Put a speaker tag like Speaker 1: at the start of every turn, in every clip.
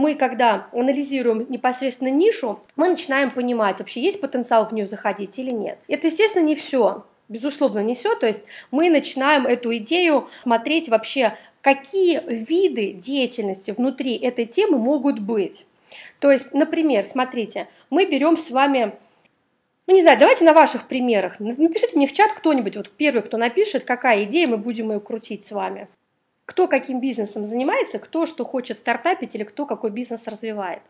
Speaker 1: мы, когда анализируем непосредственно нишу, мы начинаем понимать, вообще есть потенциал в нее заходить или нет. Это, естественно, не все безусловно, не все. То есть мы начинаем эту идею смотреть вообще, какие виды деятельности внутри этой темы могут быть. То есть, например, смотрите, мы берем с вами, ну не знаю, давайте на ваших примерах. Напишите мне в чат кто-нибудь, вот первый, кто напишет, какая идея, мы будем ее крутить с вами. Кто каким бизнесом занимается, кто что хочет стартапить или кто какой бизнес развивает.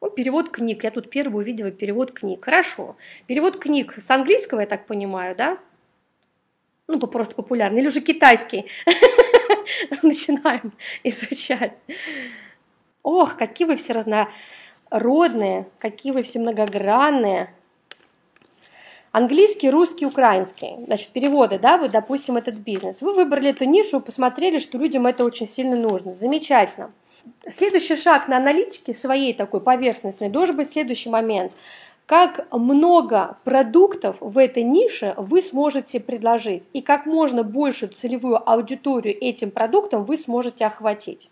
Speaker 1: Ну, перевод книг. Я тут первый увидела перевод книг. Хорошо. Перевод книг с английского, я так понимаю, да? Ну, просто популярный. Или уже китайский. Начинаем изучать. Ох, какие вы все разнородные, какие вы все многогранные. Английский, русский, украинский. Значит, переводы, да, вы, допустим, этот бизнес. Вы выбрали эту нишу, посмотрели, что людям это очень сильно нужно. Замечательно. Следующий шаг на аналитике своей такой поверхностной должен быть следующий момент. Как много продуктов в этой нише вы сможете предложить и как можно большую целевую аудиторию этим продуктом вы сможете охватить.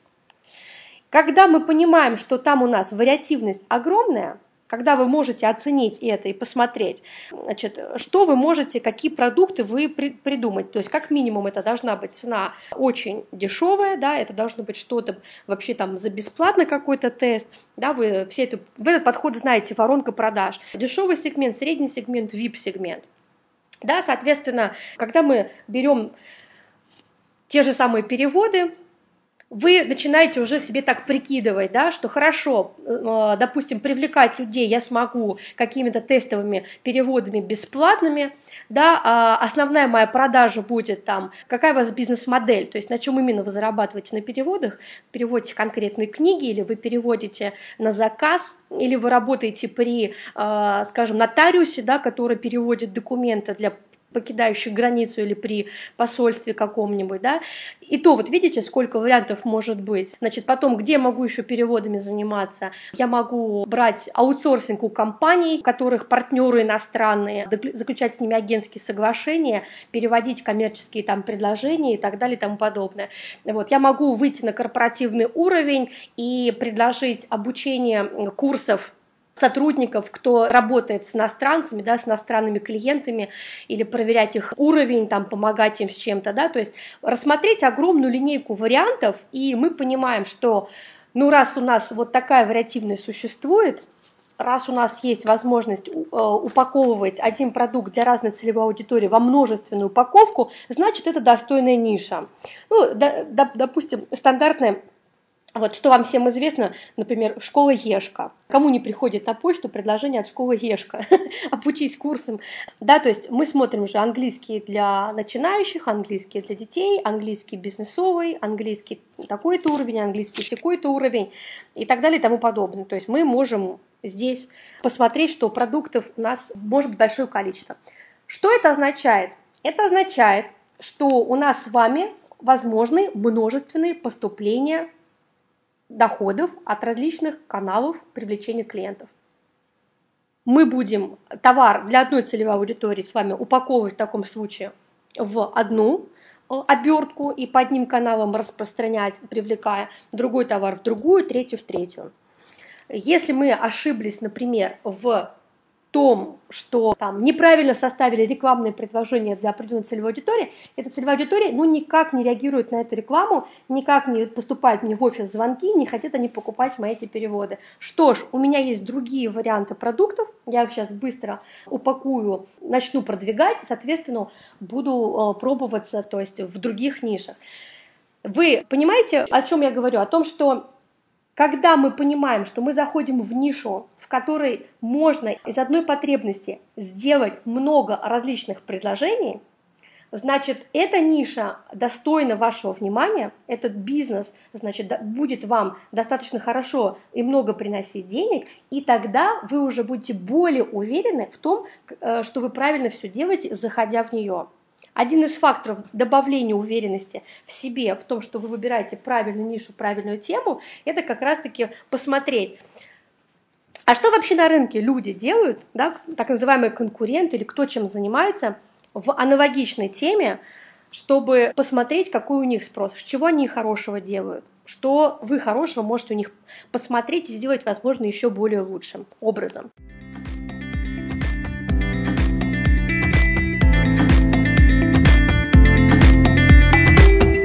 Speaker 1: Когда мы понимаем, что там у нас вариативность огромная, когда вы можете оценить это и посмотреть, значит, что вы можете, какие продукты вы при, придумать. То есть, как минимум, это должна быть цена очень дешевая, да, это должно быть что-то вообще там за бесплатно какой-то тест, да, вы все это, в этот подход знаете, воронка продаж. Дешевый сегмент, средний сегмент, VIP-сегмент. Да, соответственно, когда мы берем те же самые переводы, вы начинаете уже себе так прикидывать, да, что хорошо, э, допустим, привлекать людей я смогу какими-то тестовыми переводами бесплатными, да, а основная моя продажа будет там, какая у вас бизнес-модель, то есть на чем именно вы зарабатываете на переводах, переводите конкретные книги или вы переводите на заказ, или вы работаете при, э, скажем, нотариусе, да, который переводит документы для покидающих границу или при посольстве каком-нибудь, да, и то вот видите, сколько вариантов может быть. Значит, потом, где могу еще переводами заниматься? Я могу брать аутсорсинг у компаний, у которых партнеры иностранные, заключать с ними агентские соглашения, переводить коммерческие там предложения и так далее и тому подобное. Вот, я могу выйти на корпоративный уровень и предложить обучение курсов сотрудников, кто работает с иностранцами, да, с иностранными клиентами, или проверять их уровень, там, помогать им с чем-то, да, то есть рассмотреть огромную линейку вариантов, и мы понимаем, что, ну, раз у нас вот такая вариативность существует, раз у нас есть возможность э, упаковывать один продукт для разной целевой аудитории во множественную упаковку, значит, это достойная ниша. Ну, допустим, стандартная вот что вам всем известно, например, школа Ешка. Кому не приходит на почту предложение от школы Ешка? Обучись курсам. Да, то есть мы смотрим уже английский для начинающих, английский для детей, английский бизнесовый, английский такой-то уровень, английский такой-то уровень и так далее и тому подобное. То есть мы можем здесь посмотреть, что продуктов у нас может быть большое количество. Что это означает? Это означает, что у нас с вами возможны множественные поступления доходов от различных каналов привлечения клиентов. Мы будем товар для одной целевой аудитории с вами упаковывать в таком случае в одну э, обертку и по одним каналам распространять, привлекая другой товар в другую, третью в третью. Если мы ошиблись, например, в том, что там неправильно составили рекламное предложение для определенной целевой аудитории, эта целевая аудитория ну, никак не реагирует на эту рекламу, никак не поступает мне в офис звонки, не хотят они покупать мои эти переводы. Что ж, у меня есть другие варианты продуктов, я их сейчас быстро упакую, начну продвигать, соответственно, буду э, пробоваться то есть в других нишах. Вы понимаете, о чем я говорю? О том, что когда мы понимаем, что мы заходим в нишу, в которой можно из одной потребности сделать много различных предложений, значит, эта ниша достойна вашего внимания, этот бизнес, значит, будет вам достаточно хорошо и много приносить денег, и тогда вы уже будете более уверены в том, э, что вы правильно все делаете, заходя в нее. Один из факторов добавления уверенности в себе, в том, что вы выбираете правильную нишу, правильную тему, это как раз-таки посмотреть, а что вообще на рынке люди делают, да, так называемые конкуренты или кто чем занимается в аналогичной теме, чтобы посмотреть, какой у них спрос, чего они хорошего делают, что вы хорошего можете у них посмотреть и сделать, возможно, еще более лучшим образом.